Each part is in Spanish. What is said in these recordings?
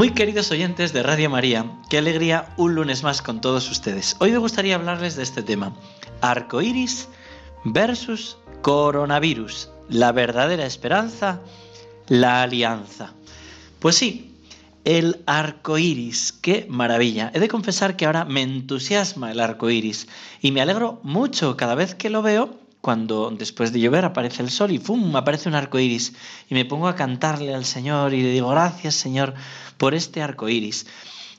Muy queridos oyentes de Radio María, qué alegría un lunes más con todos ustedes. Hoy me gustaría hablarles de este tema, arcoíris versus coronavirus, la verdadera esperanza, la alianza. Pues sí, el arco iris, qué maravilla. He de confesar que ahora me entusiasma el arco iris y me alegro mucho cada vez que lo veo cuando después de llover aparece el sol y ¡fum! aparece un arco iris. Y me pongo a cantarle al Señor y le digo, gracias Señor por este arco iris.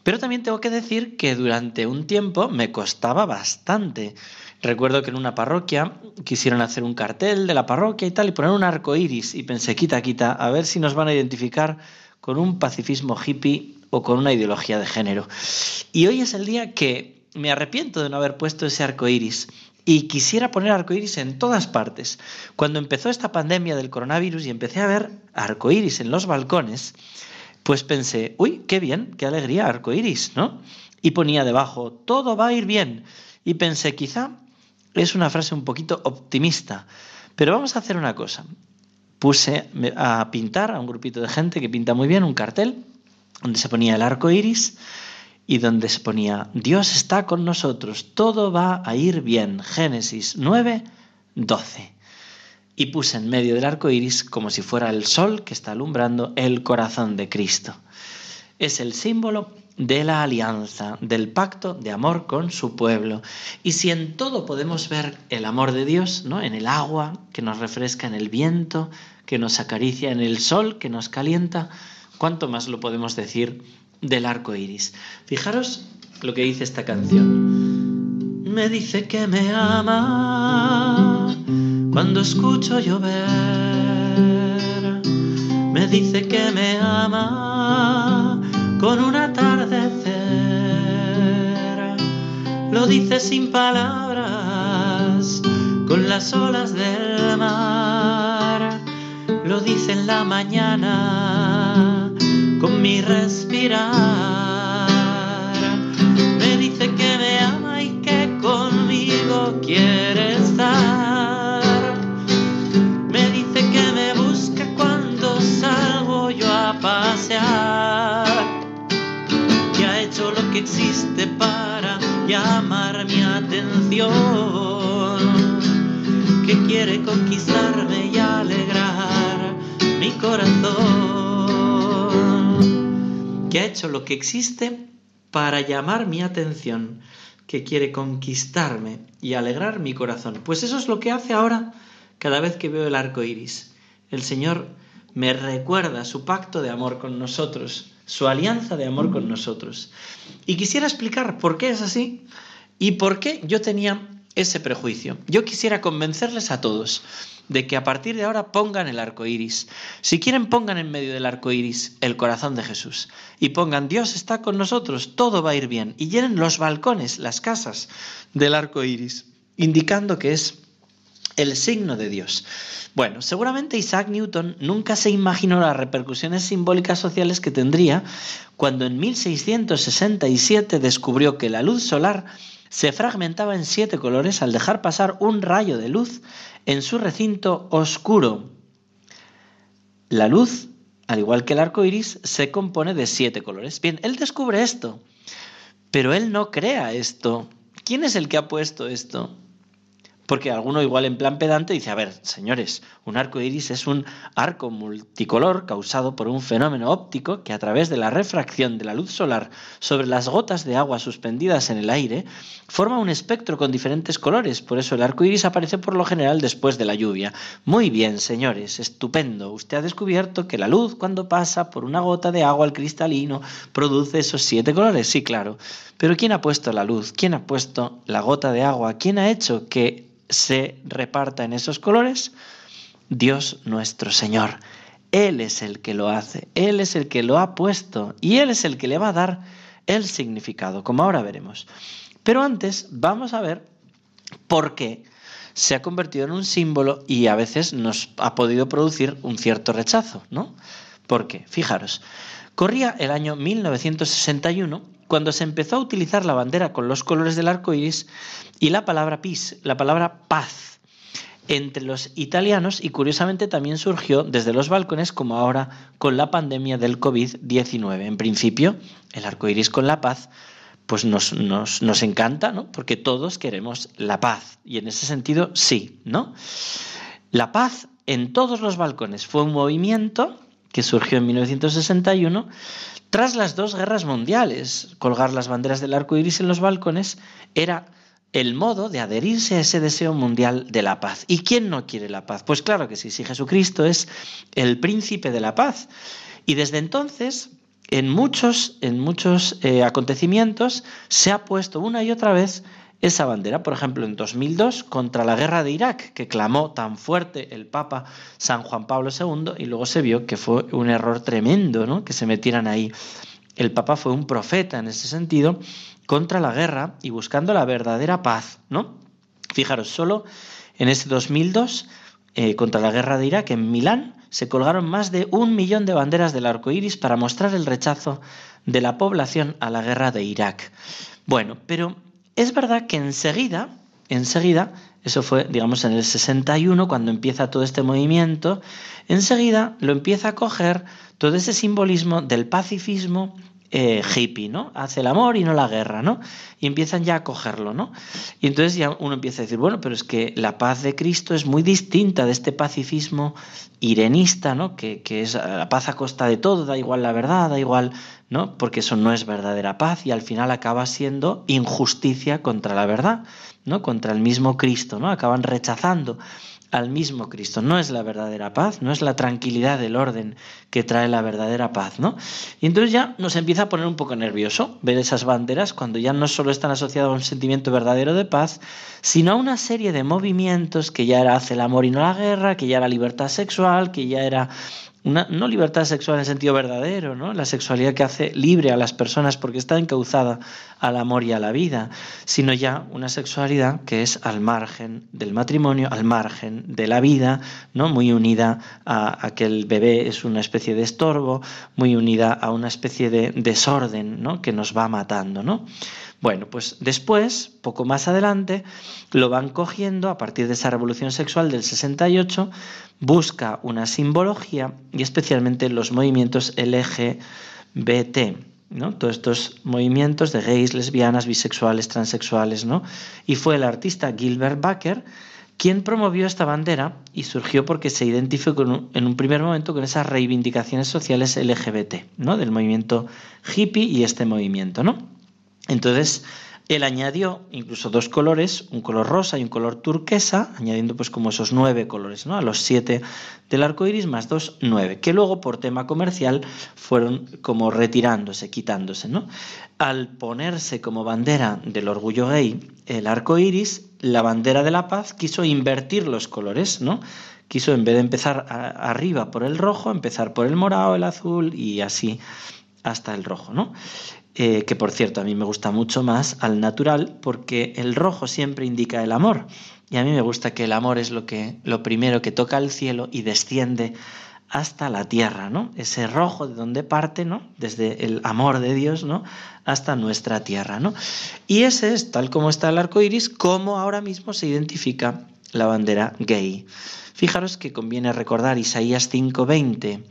Pero también tengo que decir que durante un tiempo me costaba bastante. Recuerdo que en una parroquia quisieron hacer un cartel de la parroquia y tal y poner un arco iris. Y pensé, quita, quita, a ver si nos van a identificar con un pacifismo hippie o con una ideología de género. Y hoy es el día que me arrepiento de no haber puesto ese arco iris y quisiera poner arcoíris en todas partes. Cuando empezó esta pandemia del coronavirus y empecé a ver arcoíris en los balcones, pues pensé, uy, qué bien, qué alegría, arcoíris, ¿no? Y ponía debajo, todo va a ir bien. Y pensé, quizá es una frase un poquito optimista, pero vamos a hacer una cosa. Puse a pintar a un grupito de gente que pinta muy bien un cartel donde se ponía el arco iris y donde se ponía, Dios está con nosotros, todo va a ir bien. Génesis 9, 12. Y puse en medio del arco iris, como si fuera el sol que está alumbrando el corazón de Cristo. Es el símbolo de la alianza, del pacto de amor con su pueblo. Y si en todo podemos ver el amor de Dios, ¿no? En el agua que nos refresca, en el viento que nos acaricia, en el sol que nos calienta, ¿cuánto más lo podemos decir del arco iris. Fijaros lo que dice esta canción. Me dice que me ama cuando escucho llover. Me dice que me ama con un atardecer. Lo dice sin palabras, con las olas del mar. Lo dice en la mañana con mi respirar. Me dice que me ama y que conmigo quiere estar. Me dice que me busca cuando salgo yo a pasear. Que ha hecho lo que existe para llamar mi atención. Que quiere conquistarme y alegrar mi corazón que ha hecho lo que existe para llamar mi atención, que quiere conquistarme y alegrar mi corazón. Pues eso es lo que hace ahora cada vez que veo el arco iris. El Señor me recuerda su pacto de amor con nosotros, su alianza de amor con nosotros. Y quisiera explicar por qué es así y por qué yo tenía ese prejuicio. Yo quisiera convencerles a todos de que a partir de ahora pongan el arco iris. Si quieren, pongan en medio del arco iris el corazón de Jesús. Y pongan, Dios está con nosotros, todo va a ir bien. Y llenen los balcones, las casas del arco iris, indicando que es el signo de Dios. Bueno, seguramente Isaac Newton nunca se imaginó las repercusiones simbólicas sociales que tendría cuando en 1667 descubrió que la luz solar se fragmentaba en siete colores al dejar pasar un rayo de luz en su recinto oscuro. La luz, al igual que el arco iris, se compone de siete colores. Bien, él descubre esto, pero él no crea esto. ¿Quién es el que ha puesto esto? Porque alguno igual en plan pedante dice, a ver, señores, un arco iris es un arco multicolor causado por un fenómeno óptico que a través de la refracción de la luz solar sobre las gotas de agua suspendidas en el aire forma un espectro con diferentes colores. Por eso el arco iris aparece por lo general después de la lluvia. Muy bien, señores, estupendo. Usted ha descubierto que la luz cuando pasa por una gota de agua al cristalino produce esos siete colores. Sí, claro. Pero ¿quién ha puesto la luz? ¿Quién ha puesto la gota de agua? ¿Quién ha hecho que se reparta en esos colores? Dios nuestro Señor. Él es el que lo hace, Él es el que lo ha puesto y Él es el que le va a dar el significado, como ahora veremos. Pero antes vamos a ver por qué se ha convertido en un símbolo y a veces nos ha podido producir un cierto rechazo, ¿no? Porque, fijaros, corría el año 1961 cuando se empezó a utilizar la bandera con los colores del arco iris y la palabra peace, la palabra paz, entre los italianos y curiosamente también surgió desde los balcones como ahora con la pandemia del COVID-19. En principio, el arco iris con la paz pues nos, nos, nos, encanta, ¿no? Porque todos queremos la paz. Y en ese sentido, sí, ¿no? La paz en todos los balcones fue un movimiento que surgió en 1961 tras las dos guerras mundiales. Colgar las banderas del arco iris en los balcones era el modo de adherirse a ese deseo mundial de la paz. ¿Y quién no quiere la paz? Pues claro que sí, si Jesucristo es el príncipe de la paz. Y desde entonces, en muchos, en muchos eh, acontecimientos se ha puesto una y otra vez esa bandera. Por ejemplo, en 2002, contra la guerra de Irak, que clamó tan fuerte el Papa San Juan Pablo II, y luego se vio que fue un error tremendo ¿no? que se metieran ahí. El Papa fue un profeta en ese sentido contra la guerra y buscando la verdadera paz. ¿no? Fijaros, solo en ese 2002, eh, contra la guerra de Irak, en Milán, se colgaron más de un millón de banderas del arco iris para mostrar el rechazo de la población a la guerra de Irak. Bueno, pero es verdad que enseguida, enseguida, eso fue, digamos, en el 61, cuando empieza todo este movimiento, enseguida lo empieza a coger todo ese simbolismo del pacifismo eh, hippie, ¿no? Hace el amor y no la guerra, ¿no? Y empiezan ya a cogerlo, ¿no? Y entonces ya uno empieza a decir, bueno, pero es que la paz de Cristo es muy distinta de este pacifismo irenista, ¿no? Que, que es la paz a costa de todo, da igual la verdad, da igual, ¿no? Porque eso no es verdadera paz y al final acaba siendo injusticia contra la verdad, ¿no? Contra el mismo Cristo, ¿no? Acaban rechazando al mismo Cristo. No es la verdadera paz, no es la tranquilidad del orden que trae la verdadera paz, ¿no? Y entonces ya nos empieza a poner un poco nervioso ver esas banderas cuando ya no solo están asociadas a un sentimiento verdadero de paz, sino a una serie de movimientos que ya era hace el amor y no la guerra, que ya era libertad sexual, que ya era una, no libertad sexual en sentido verdadero, ¿no? la sexualidad que hace libre a las personas porque está encauzada al amor y a la vida, sino ya una sexualidad que es al margen del matrimonio, al margen de la vida, ¿no? muy unida a, que el bebé es una especie de estorbo, muy unida a una especie de desorden ¿no? que nos va matando. ¿no? Bueno, pues después, poco más adelante, lo van cogiendo a partir de esa revolución sexual del 68, busca una simbología y especialmente los movimientos LGBT, ¿no? Todos estos movimientos de gays, lesbianas, bisexuales, transexuales, ¿no? Y fue el artista Gilbert Baker quien promovió esta bandera y surgió porque se identificó en un primer momento con esas reivindicaciones sociales LGBT, ¿no? Del movimiento hippie y este movimiento, ¿no? Entonces, él añadió incluso dos colores, un color rosa y un color turquesa, añadiendo pues como esos nueve colores, ¿no? A los siete del arco iris más dos, nueve, que luego por tema comercial fueron como retirándose, quitándose, ¿no? Al ponerse como bandera del orgullo gay el arco iris, la bandera de la paz quiso invertir los colores, ¿no? Quiso en vez de empezar arriba por el rojo, empezar por el morado, el azul y así hasta el rojo, ¿no? Eh, que por cierto a mí me gusta mucho más al natural porque el rojo siempre indica el amor y a mí me gusta que el amor es lo que lo primero que toca el cielo y desciende hasta la tierra, ¿no? Ese rojo de donde parte, ¿no? Desde el amor de Dios, ¿no? Hasta nuestra tierra, ¿no? Y ese es, tal como está el arco iris, como ahora mismo se identifica la bandera gay. Fijaros que conviene recordar Isaías 5:20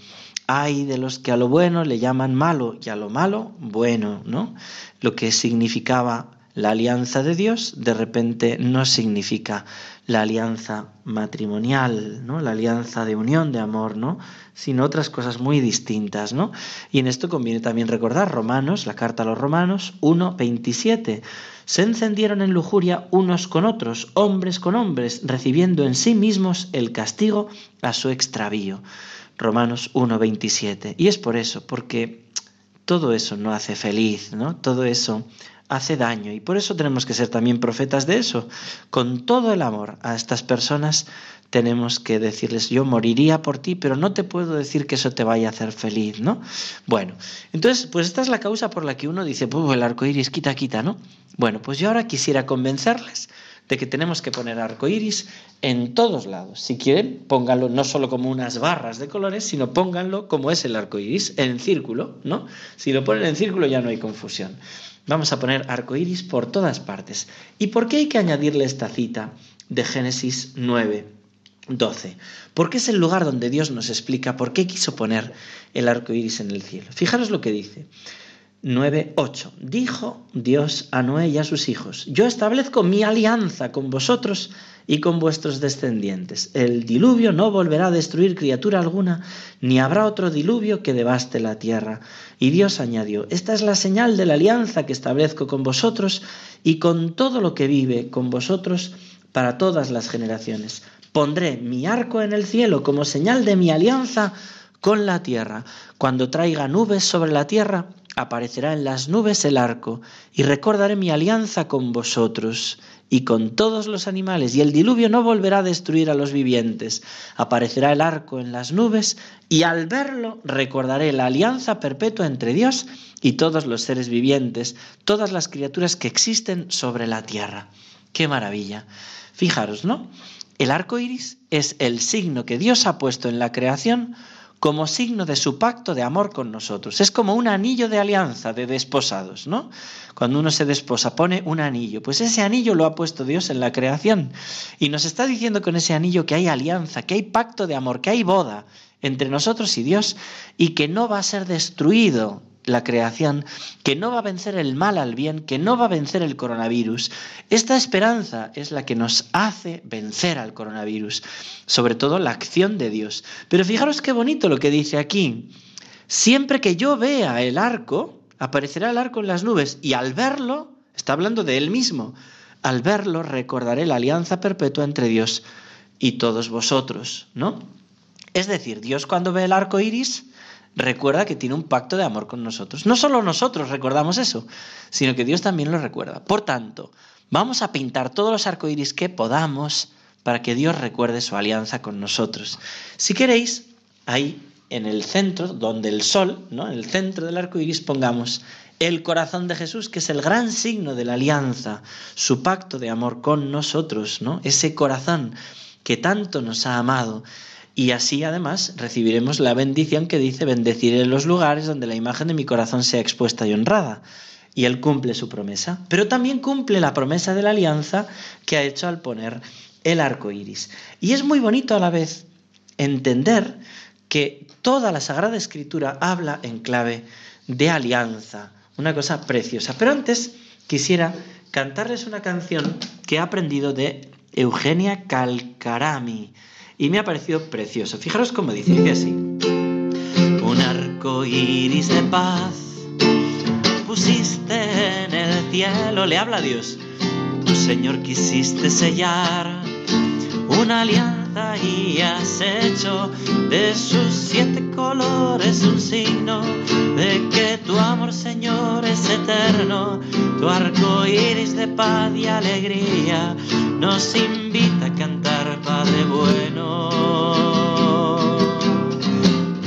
hay de los que a lo bueno le llaman malo y a lo malo bueno, ¿no? Lo que significaba la alianza de Dios, de repente no significa la alianza matrimonial, ¿no? La alianza de unión, de amor, ¿no? Sino otras cosas muy distintas, ¿no? Y en esto conviene también recordar Romanos, la carta a los Romanos 1:27. Se encendieron en lujuria unos con otros, hombres con hombres, recibiendo en sí mismos el castigo a su extravío. Romanos 1.27. Y es por eso, porque todo eso no hace feliz, ¿no? Todo eso hace daño y por eso tenemos que ser también profetas de eso. Con todo el amor a estas personas tenemos que decirles, yo moriría por ti, pero no te puedo decir que eso te vaya a hacer feliz, ¿no? Bueno, entonces, pues esta es la causa por la que uno dice, pues el arco iris, quita, quita, ¿no? Bueno, pues yo ahora quisiera convencerles de que tenemos que poner arco iris en todos lados. Si quieren, pónganlo no solo como unas barras de colores, sino pónganlo como es el arco iris, en círculo, ¿no? Si lo ponen en círculo ya no hay confusión. Vamos a poner arco iris por todas partes. ¿Y por qué hay que añadirle esta cita de Génesis 9? 12. Porque es el lugar donde Dios nos explica por qué quiso poner el arco iris en el cielo. Fijaros lo que dice. 9.8. Dijo Dios a Noé y a sus hijos: Yo establezco mi alianza con vosotros y con vuestros descendientes. El diluvio no volverá a destruir criatura alguna, ni habrá otro diluvio que devaste la tierra. Y Dios añadió: Esta es la señal de la alianza que establezco con vosotros y con todo lo que vive con vosotros para todas las generaciones Pondré mi arco en el cielo como señal de mi alianza con la tierra. Cuando traiga nubes sobre la tierra, aparecerá en las nubes el arco, y recordaré mi alianza con vosotros y con todos los animales, y el diluvio no volverá a destruir a los vivientes. Aparecerá el arco en las nubes, y al verlo recordaré la alianza perpetua entre Dios y todos los seres vivientes, todas las criaturas que existen sobre la tierra. ¡Qué maravilla! Fijaros, ¿no? El arco iris es el signo que Dios ha puesto en la creación como signo de su pacto de amor con nosotros. Es como un anillo de alianza de desposados, ¿no? Cuando uno se desposa, pone un anillo. Pues ese anillo lo ha puesto Dios en la creación. Y nos está diciendo con ese anillo que hay alianza, que hay pacto de amor, que hay boda entre nosotros y Dios y que no va a ser destruido la creación, que no va a vencer el mal al bien, que no va a vencer el coronavirus. Esta esperanza es la que nos hace vencer al coronavirus, sobre todo la acción de Dios. Pero fijaros qué bonito lo que dice aquí. Siempre que yo vea el arco, aparecerá el arco en las nubes y al verlo, está hablando de él mismo, al verlo recordaré la alianza perpetua entre Dios y todos vosotros, ¿no? Es decir, Dios cuando ve el arco iris, recuerda que tiene un pacto de amor con nosotros. No solo nosotros recordamos eso, sino que Dios también lo recuerda. Por tanto, vamos a pintar todos los arcoíris que podamos para que Dios recuerde su alianza con nosotros. Si queréis, ahí en el centro, donde el sol, ¿no? en el centro del arco iris, pongamos el corazón de Jesús, que es el gran signo de la alianza, su pacto de amor con nosotros, ¿no? ese corazón que tanto nos ha amado y así además recibiremos la bendición que dice bendeciré los lugares donde la imagen de mi corazón sea expuesta y honrada. Y Él cumple su promesa, pero también cumple la promesa de la alianza que ha hecho al poner el arco iris. Y es muy bonito a la vez entender que toda la Sagrada Escritura habla en clave de alianza, una cosa preciosa. Pero antes quisiera cantarles una canción que he aprendido de Eugenia Calcarami y me ha parecido precioso. Fijaros cómo dice, dice así. Un arco iris de paz pusiste en el cielo, le habla a Dios. Tu Señor quisiste sellar una alianza y has hecho de sus siete colores un signo de que tu amor, Señor, es eterno. Tu arco iris de paz y alegría nos invita a cantar, Padre bueno.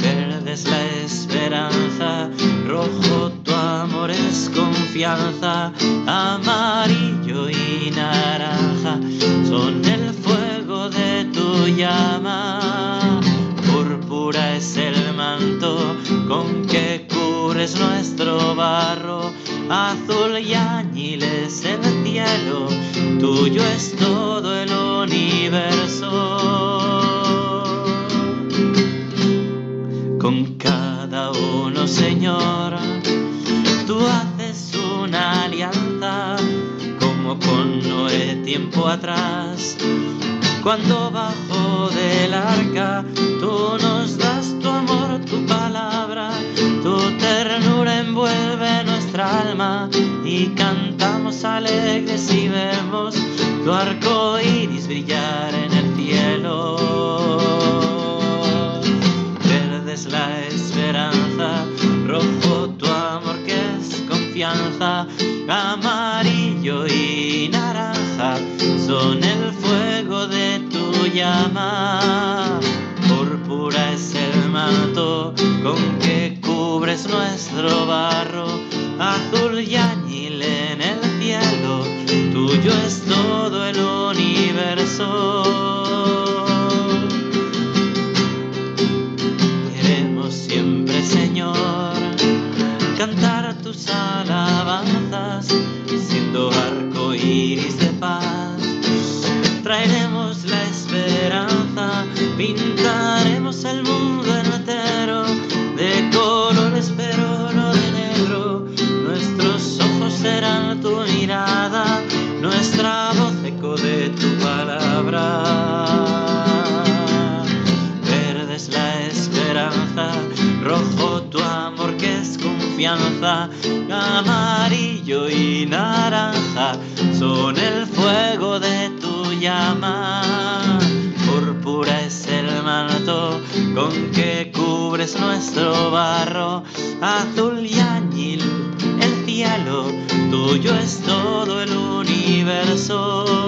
Verde es la esperanza, rojo tu amor es confianza, amarillo y naranja son el fuego de tu llama. Púrpura es el manto con que cubres nuestro barro, azul y añiles el cielo, tuyo es todo el universo. Con cada uno, Señor, tú haces una alianza, como con Noé tiempo atrás. Cuando bajo del arca, llama. Púrpura es el manto con que cubres nuestro barro, azul y añil en el cielo, tuyo es todo el universo. Cubres nuestro barro, azul y añil el cielo, tuyo es todo el universo.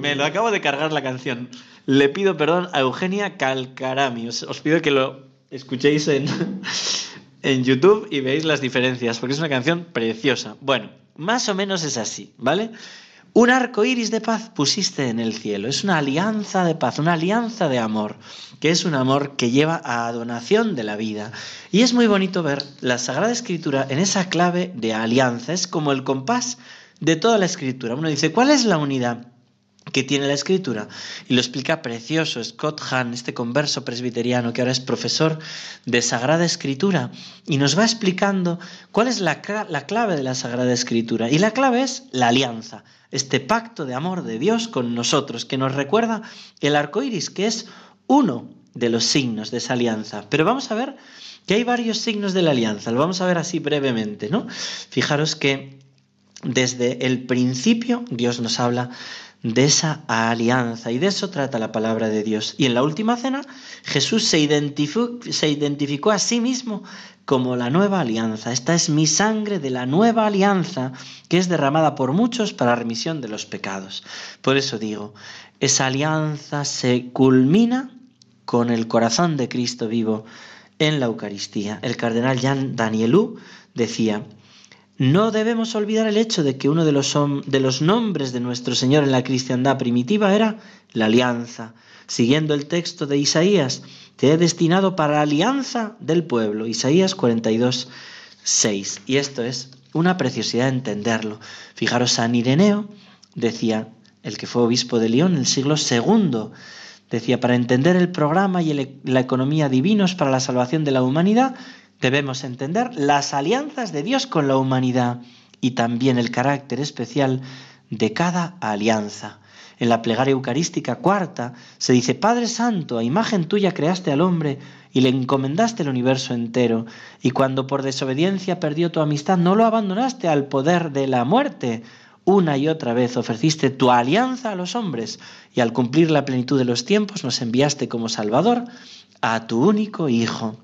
Me lo acabo de cargar la canción. Le pido perdón a Eugenia Calcarami. Os, pido que lo escuchéis en, en YouTube y veáis las diferencias, porque es una canción preciosa. Bueno, más o menos es así, ¿vale? Un arco iris de paz pusiste en el cielo. Es una alianza de paz, una alianza de amor, que es un amor que lleva a donación de la vida. Y es muy bonito ver la Sagrada Escritura en esa clave de alianza. Es como el compás de toda la Escritura. Uno dice, ¿cuál es la unidad? Que tiene la escritura. Y lo explica precioso Scott Hahn, este converso presbiteriano que ahora es profesor de Sagrada Escritura, y nos va explicando cuál es la, la, clave de la Sagrada Escritura. Y la clave es la alianza, este pacto de amor de Dios con nosotros, que nos recuerda el arco iris, que es uno de los signos de esa alianza. Pero vamos a ver que hay varios signos de la alianza, lo vamos a ver así brevemente, ¿no? Fijaros que desde el principio Dios nos habla de esa alianza. Y de eso trata la palabra de Dios. Y en la última cena, Jesús se identificó, a sí mismo como la nueva alianza. Esta es mi sangre de la nueva alianza que es derramada por muchos para remisión de los pecados. Por eso digo, esa alianza se culmina con el corazón de Cristo vivo en la Eucaristía. El cardenal Jean Danielou decía, no debemos olvidar el hecho de que uno de los, nombres de nuestro Señor en la cristiandad primitiva era la alianza. Siguiendo el texto de Isaías, te he destinado para la alianza del pueblo. Isaías 42, 6. Y esto es una preciosidad entenderlo. Fijaros, San Ireneo decía, el que fue obispo de León en el siglo II, decía, para entender el programa y la economía divinos para la salvación de la humanidad, debemos entender las alianzas de Dios con la humanidad y también el carácter especial de cada alianza. En la plegaria eucarística cuarta se dice, Padre Santo, a imagen tuya creaste al hombre y le encomendaste el universo entero, y cuando por desobediencia perdió tu amistad, no lo abandonaste al poder de la muerte. Una y otra vez ofreciste tu alianza a los hombres, y al cumplir la plenitud de los tiempos nos enviaste como Salvador a tu único Hijo.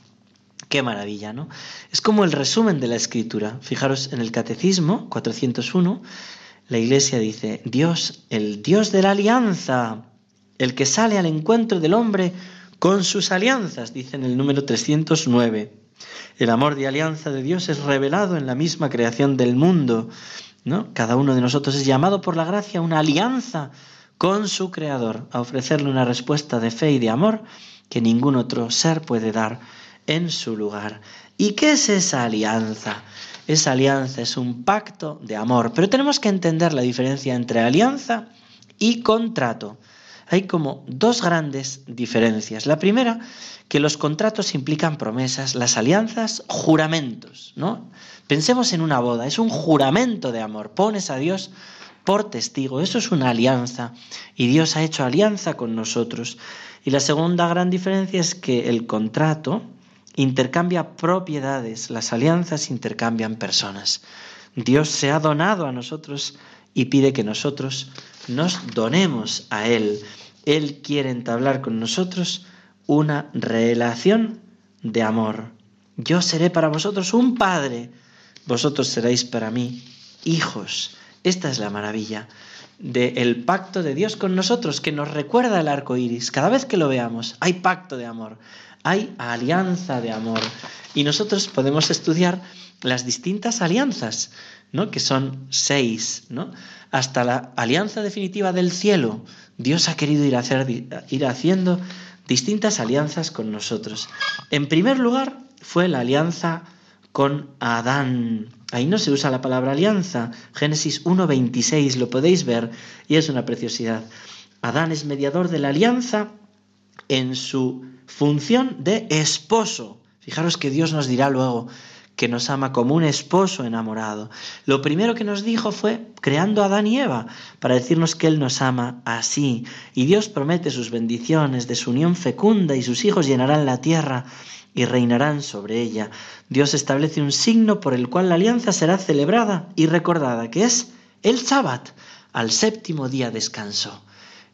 Qué maravilla, ¿no? Es como el resumen de la escritura. Fijaros en el Catecismo 401, la Iglesia dice, Dios, el Dios de la alianza, el que sale al encuentro del hombre con sus alianzas, dice en el número 309. El amor de alianza de Dios es revelado en la misma creación del mundo, ¿no? Cada uno de nosotros es llamado por la gracia a una alianza con su Creador, a ofrecerle una respuesta de fe y de amor que ningún otro ser puede dar en su lugar. ¿Y qué es esa alianza? Esa alianza es un pacto de amor, pero tenemos que entender la diferencia entre alianza y contrato. Hay como dos grandes diferencias. La primera, que los contratos implican promesas, las alianzas, juramentos, ¿no? Pensemos en una boda, es un juramento de amor. Pones a Dios por testigo, eso es una alianza y Dios ha hecho alianza con nosotros. Y la segunda gran diferencia es que el contrato, intercambia propiedades, las alianzas intercambian personas. Dios se ha donado a nosotros y pide que nosotros nos donemos a Él. Él quiere entablar con nosotros una relación de amor. Yo seré para vosotros un padre, vosotros seréis para mí hijos. Esta es la maravilla del pacto de Dios con nosotros, que nos recuerda el arco iris. Cada vez que lo veamos, hay pacto de amor, hay alianza de amor. Y nosotros podemos estudiar las distintas alianzas, ¿no? que son seis, ¿no? hasta la alianza definitiva del cielo. Dios ha querido ir, a hacer, ir haciendo distintas alianzas con nosotros. En primer lugar, fue la alianza con Adán. Ahí no se usa la palabra alianza. Génesis 1.26 lo podéis ver y es una preciosidad. Adán es mediador de la alianza en su función de esposo. Fijaros que Dios nos dirá luego que nos ama como un esposo enamorado. Lo primero que nos dijo fue creando a Adán y Eva para decirnos que Él nos ama así. Y Dios promete sus bendiciones de su unión fecunda y sus hijos llenarán la tierra y reinarán sobre ella. Dios establece un signo por el cual la alianza será celebrada y recordada, que es el sábado, al séptimo día descanso.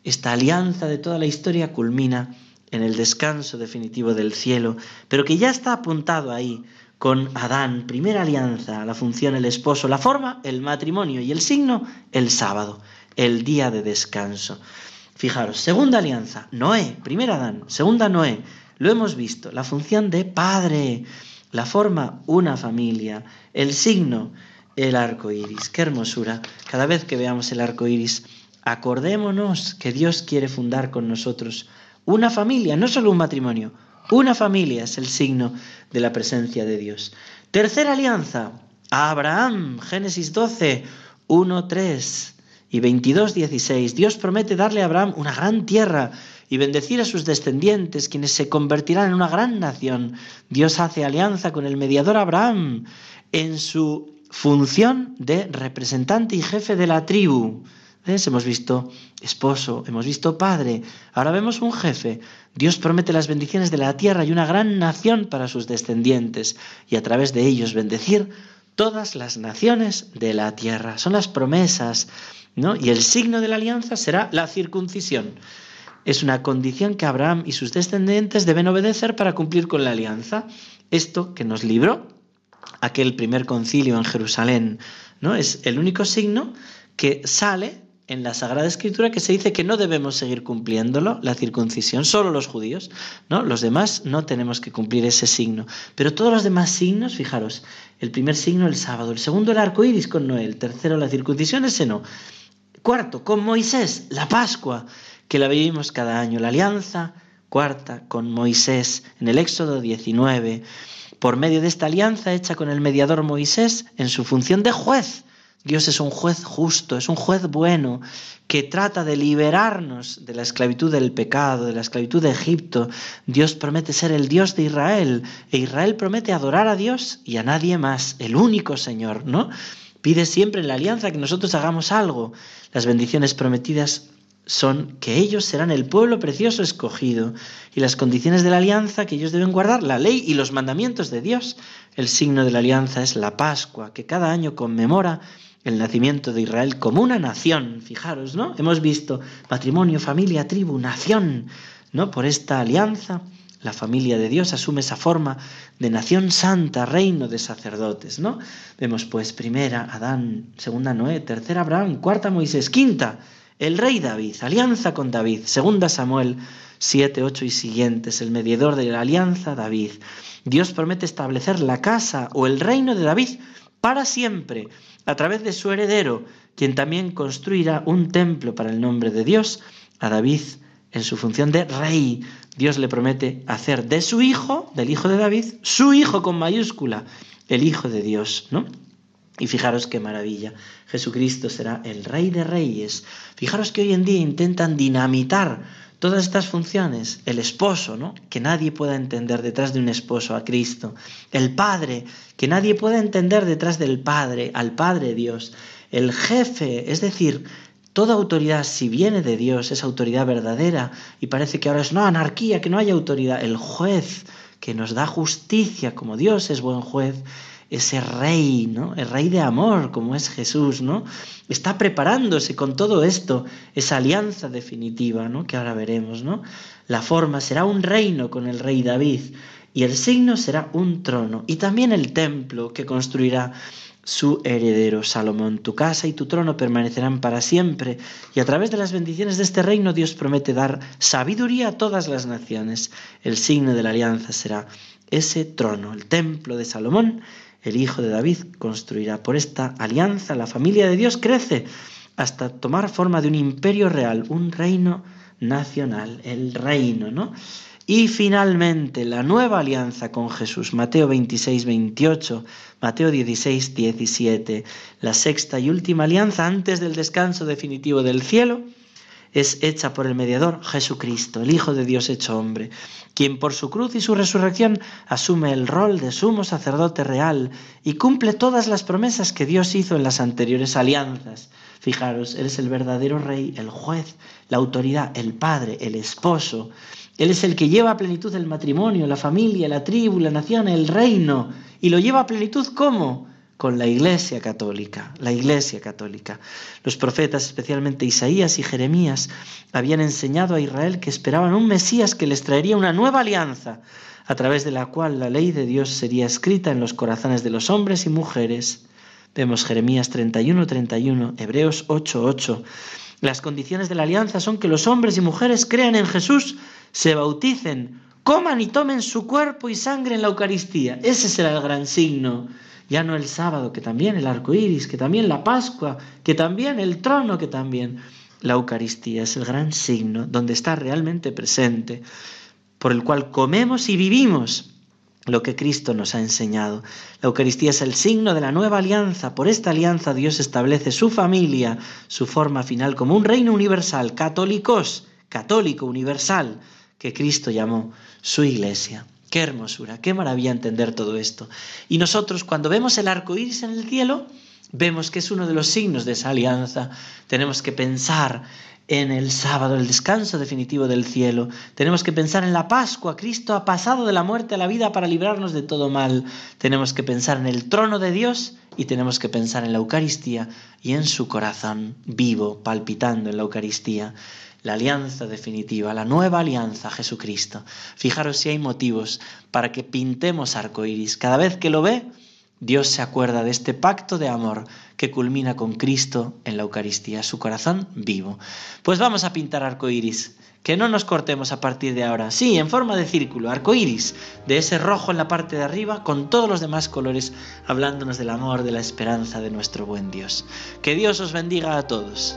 Esta alianza de toda la historia culmina en el descanso definitivo del cielo, pero que ya está apuntado ahí con Adán, primera alianza, la función el esposo, la forma el matrimonio y el signo el sábado, el día de descanso. Fijaros, segunda alianza, Noé, primera Adán, segunda Noé, lo hemos visto, la función de padre, la forma una familia, el signo el arco iris. Qué hermosura. Cada vez que veamos el arco iris, acordémonos que Dios quiere fundar con nosotros una familia, no solo un matrimonio, una familia es el signo de la presencia de Dios. Tercera alianza, Abraham, Génesis 12, 1, 3 y 22, 16. Dios promete darle a Abraham una gran tierra y bendecir a sus descendientes, quienes se convertirán en una gran nación. Dios hace alianza con el mediador Abraham en su función de representante y jefe de la tribu. Hemos visto esposo, hemos visto padre, ahora vemos un jefe. Dios promete las bendiciones de la tierra y una gran nación para sus descendientes, y a través de ellos bendecir todas las naciones de la tierra. Son las promesas, ¿no? Y el signo de la alianza será la circuncisión. Es una condición que Abraham y sus descendientes deben obedecer para cumplir con la alianza. Esto que nos libró aquel primer concilio en Jerusalén, ¿no? Es el único signo que sale en la Sagrada Escritura que se dice que no debemos seguir cumpliéndolo, la circuncisión, solo los judíos, ¿no? Los demás no tenemos que cumplir ese signo. Pero todos los demás signos, fijaros, el primer signo el sábado, el segundo el arco iris con Noé, el tercero la circuncisión, ese no. Cuarto, con Moisés, la Pascua, que la vivimos cada año, la alianza cuarta con Moisés en el Éxodo 19, por medio de esta alianza hecha con el mediador Moisés en su función de juez. Dios es un juez justo, es un juez bueno, que trata de liberarnos de la esclavitud del pecado, de la esclavitud de Egipto. Dios promete ser el Dios de Israel, e Israel promete adorar a Dios y a nadie más, el único Señor, ¿no? Pide siempre en la alianza que nosotros hagamos algo. Las bendiciones prometidas son que ellos serán el pueblo precioso escogido y las condiciones de la alianza que ellos deben guardar, la ley y los mandamientos de Dios. El signo de la alianza es la Pascua, que cada año conmemora el nacimiento de Israel como una nación. Fijaros, ¿no? Hemos visto matrimonio, familia, tribu, nación, ¿no? Por esta alianza, la familia de Dios asume esa forma de nación santa, reino de sacerdotes, ¿no? Vemos pues primera Adán, segunda Noé, tercera Abraham, cuarta Moisés, quinta el rey David, alianza con David, segunda Samuel 7, 8 y siguientes, el mediador de la alianza David. Dios promete establecer la casa o el reino de David para siempre, a través de su heredero, quien también construirá un templo para el nombre de Dios, a David en su función de rey. Dios le promete hacer de su hijo, del hijo de David, su hijo con mayúscula, el hijo de Dios, ¿no? Y fijaros qué maravilla, Jesucristo será el Rey de Reyes. Fijaros que hoy en día intentan dinamitar todas estas funciones. El esposo, ¿no? Que nadie pueda entender detrás de un esposo a Cristo. El Padre, que nadie pueda entender detrás del Padre, al Padre Dios. El jefe, es decir, toda autoridad, si viene de Dios, es autoridad verdadera. Y parece que ahora es no, anarquía, que no haya autoridad. El juez, que nos da justicia como Dios es buen juez, ese rey, ¿no? El rey de amor, como es Jesús, ¿no? Está preparándose con todo esto, esa alianza definitiva, ¿no? Que ahora veremos, ¿no? La forma será un reino con el rey David y el signo será un trono y también el templo que construirá su heredero Salomón. Tu casa y tu trono permanecerán para siempre y a través de las bendiciones de este reino Dios promete dar sabiduría a todas las naciones. El signo de la alianza será ese trono, el templo de Salomón el hijo de David construirá. Por esta alianza la familia de Dios crece hasta tomar forma de un imperio real, un reino nacional, el reino, ¿no? Y finalmente la nueva alianza con Jesús, Mateo 26, 28, Mateo 16, 17, la sexta y última alianza antes del descanso definitivo del cielo, es hecha por el mediador Jesucristo, el Hijo de Dios hecho hombre, quien por su cruz y su resurrección asume el rol de sumo sacerdote real y cumple todas las promesas que Dios hizo en las anteriores alianzas. Fijaros, Él es el verdadero rey, el juez, la autoridad, el padre, el esposo. Él es el que lleva a plenitud el matrimonio, la familia, la tribu, la nación, el reino. ¿Y lo lleva a plenitud cómo? Con la Iglesia católica, la Iglesia católica. Los profetas, especialmente Isaías y Jeremías, habían enseñado a Israel que esperaban un Mesías que les traería una nueva alianza, a través de la cual la ley de Dios sería escrita en los corazones de los hombres y mujeres. Vemos Jeremías 31, 31, Hebreos 8, 8. Las condiciones de la alianza son que los hombres y mujeres crean en Jesús, se bauticen, coman y tomen su cuerpo y sangre en la Eucaristía. Ese será el gran signo ya no el sábado, que también el arco iris, que también la Pascua, que también el trono, que también la Eucaristía es el gran signo donde está realmente presente, por el cual comemos y vivimos lo que Cristo nos ha enseñado. La Eucaristía es el signo de la nueva alianza. Por esta alianza Dios establece su familia, su forma final como un reino universal, católicos, católico universal, que Cristo llamó su iglesia. Qué hermosura, qué maravilla entender todo esto. Y nosotros cuando vemos el arco iris en el cielo, vemos que es uno de los signos de esa alianza. Tenemos que pensar en el sábado, el descanso definitivo del cielo. Tenemos que pensar en la Pascua. Cristo ha pasado de la muerte a la vida para librarnos de todo mal. Tenemos que pensar en el trono de Dios y tenemos que pensar en la Eucaristía y en su corazón vivo, palpitando en la Eucaristía la alianza definitiva, la nueva alianza, Jesucristo. Fijaros si hay motivos para que pintemos arcoíris. Cada vez que lo ve, Dios se acuerda de este pacto de amor que culmina con Cristo en la Eucaristía, su corazón vivo. Pues vamos a pintar arcoíris. Que no nos cortemos a partir de ahora. Sí, en forma de círculo, arcoíris, de ese rojo en la parte de arriba, con todos los demás colores, hablándonos del amor, de la esperanza de nuestro buen Dios. Que Dios os bendiga a todos.